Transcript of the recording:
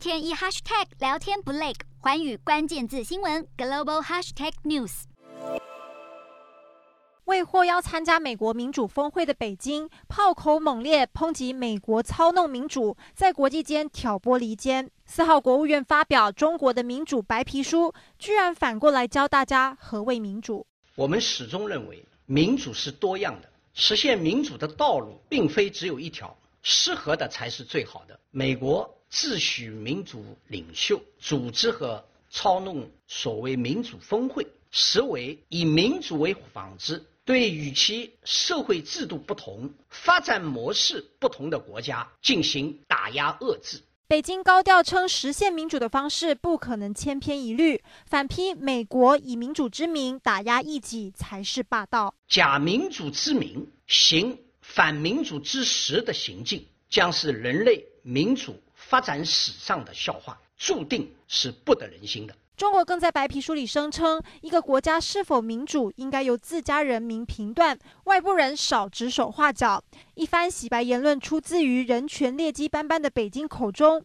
天一 hashtag 聊天不累，环宇关键字新闻 global hashtag news。为获邀参加美国民主峰会的北京，炮口猛烈抨击美国操弄民主，在国际间挑拨离间。四号，国务院发表中国的民主白皮书，居然反过来教大家何谓民主。我们始终认为，民主是多样的，实现民主的道路并非只有一条，适合的才是最好的。美国。自诩民主领袖，组织和操弄所谓民主峰会，实为以民主为幌子，对与其社会制度不同、发展模式不同的国家进行打压遏制。北京高调称，实现民主的方式不可能千篇一律，反批美国以民主之名打压异己才是霸道，假民主之名行反民主之实的行径，将是人类民主。发展史上的笑话，注定是不得人心的。中国更在白皮书里声称，一个国家是否民主，应该由自家人民评断，外部人少指手画脚。一番洗白言论出自于人权劣迹斑斑的北京口中。